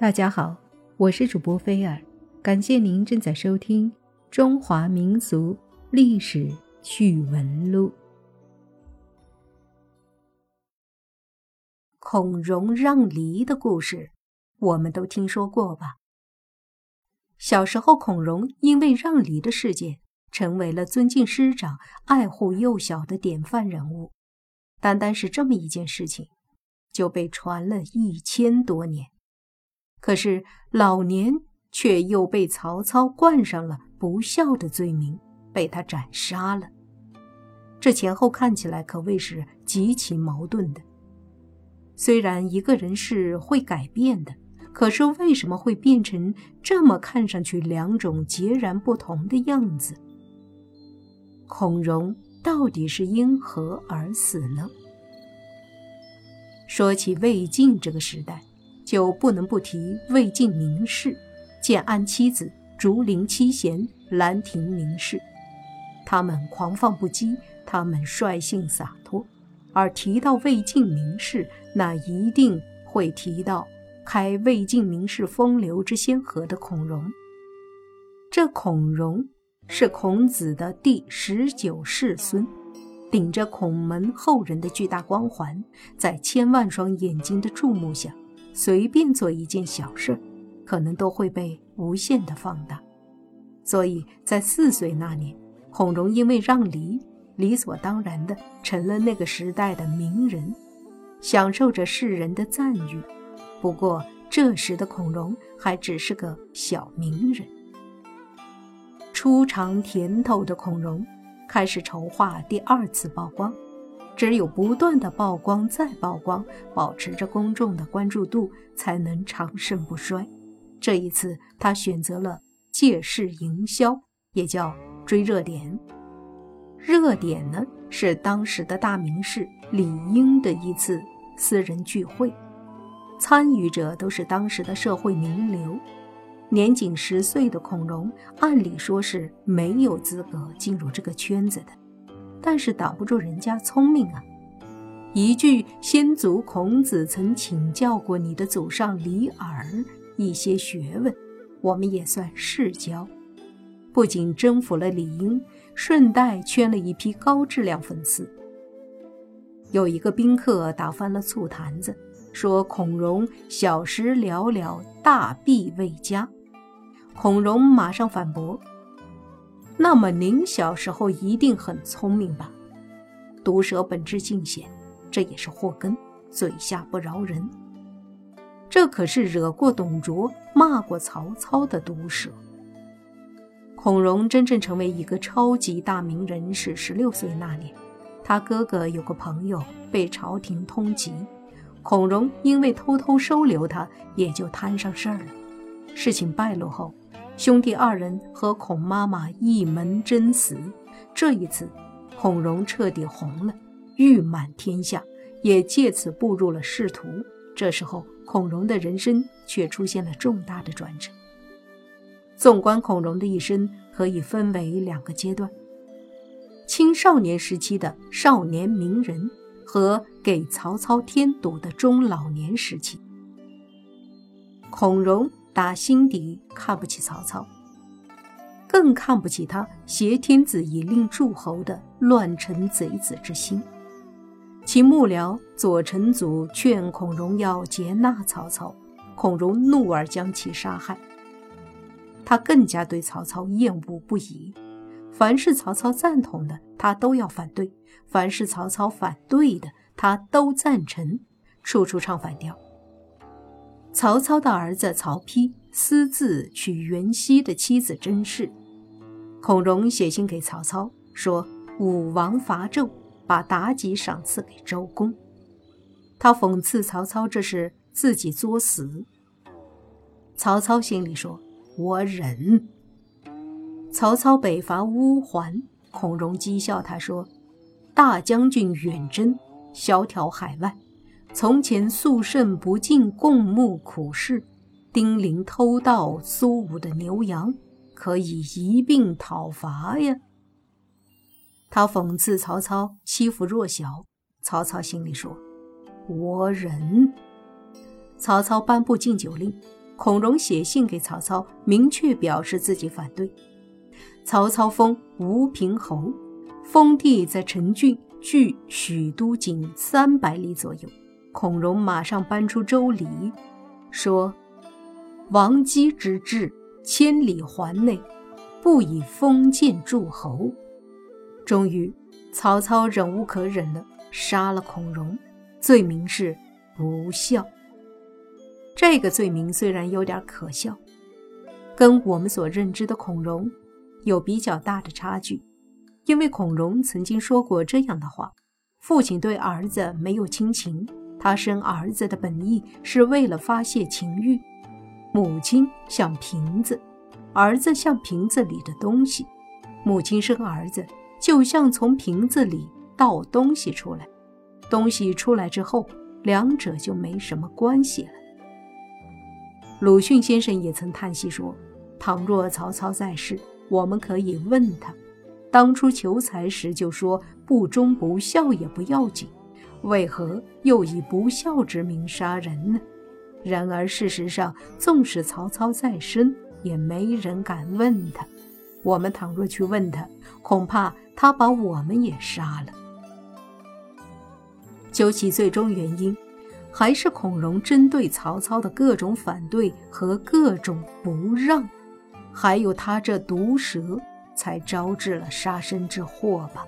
大家好，我是主播菲尔，感谢您正在收听《中华民俗历史趣闻录》。孔融让梨的故事，我们都听说过吧？小时候，孔融因为让梨的事件，成为了尊敬师长、爱护幼小的典范人物。单单是这么一件事情，就被传了一千多年。可是老年却又被曹操冠上了不孝的罪名，被他斩杀了。这前后看起来可谓是极其矛盾的。虽然一个人是会改变的，可是为什么会变成这么看上去两种截然不同的样子？孔融到底是因何而死呢？说起魏晋这个时代。就不能不提魏晋名士建安七子、竹林七贤、兰亭名士。他们狂放不羁，他们率性洒脱。而提到魏晋名士，那一定会提到开魏晋名士风流之先河的孔融。这孔融是孔子的第十九世孙，顶着孔门后人的巨大光环，在千万双眼睛的注目下。随便做一件小事，可能都会被无限的放大。所以在四岁那年，孔融因为让梨，理所当然的成了那个时代的名人，享受着世人的赞誉。不过这时的孔融还只是个小名人。初尝甜头的孔融，开始筹划第二次曝光。只有不断的曝光再曝光，保持着公众的关注度，才能长盛不衰。这一次，他选择了借势营销，也叫追热点。热点呢，是当时的大名士李英的一次私人聚会，参与者都是当时的社会名流。年仅十岁的孔融，按理说是没有资格进入这个圈子的。但是挡不住人家聪明啊！一句先祖孔子曾请教过你的祖上李耳一些学问，我们也算世交。不仅征服了李英，顺带圈了一批高质量粉丝。有一个宾客打翻了醋坛子，说孔融小时寥寥，大弊未佳。孔融马上反驳。那么您小时候一定很聪明吧？毒蛇本质尽显，这也是祸根，嘴下不饶人。这可是惹过董卓、骂过曹操的毒蛇。孔融真正成为一个超级大名人是十六岁那年，他哥哥有个朋友被朝廷通缉，孔融因为偷偷收留他，也就摊上事儿了。事情败露后。兄弟二人和孔妈妈一门真死，这一次，孔融彻底红了，誉满天下，也借此步入了仕途。这时候，孔融的人生却出现了重大的转折。纵观孔融的一生，可以分为两个阶段：青少年时期的少年名人和给曹操添堵的中老年时期。孔融。打心底看不起曹操，更看不起他挟天子以令诸侯的乱臣贼子之心。其幕僚左臣祖劝孔融要接纳曹操，孔融怒而将其杀害。他更加对曹操厌恶不已，凡是曹操赞同的，他都要反对；凡是曹操反对的，他都赞成，处处唱反调。曹操的儿子曹丕私自娶袁熙的妻子甄氏，孔融写信给曹操说：“武王伐纣，把妲己赏赐给周公。”他讽刺曹操这是自己作死。曹操心里说：“我忍。”曹操北伐乌桓，孔融讥笑他说：“大将军远征，萧条海外。”从前肃慎不敬共沐苦事，丁零偷盗苏武的牛羊，可以一并讨伐呀。他讽刺曹操欺负弱小，曹操心里说：“我忍。”曹操颁布禁酒令，孔融写信给曹操，明确表示自己反对。曹操封吴平侯，封地在陈郡，距许都仅三百里左右。孔融马上搬出周礼，说：“王姬之志，千里环内，不以封建诸侯。”终于，曹操忍无可忍了，杀了孔融，罪名是不孝。这个罪名虽然有点可笑，跟我们所认知的孔融有比较大的差距，因为孔融曾经说过这样的话：父亲对儿子没有亲情，他生儿子的本意是为了发泄情欲；母亲像瓶子，儿子像瓶子里的东西，母亲生儿子就像从瓶子里倒东西出来，东西出来之后，两者就没什么关系了。鲁迅先生也曾叹息说：“倘若曹操在世，我们可以问他，当初求财时就说不忠不孝也不要紧，为何又以不孝之名杀人呢？”然而事实上，纵使曹操在身，也没人敢问他。我们倘若去问他，恐怕他把我们也杀了。究其最终原因。还是孔融针对曹操的各种反对和各种不让，还有他这毒舌，才招致了杀身之祸吧。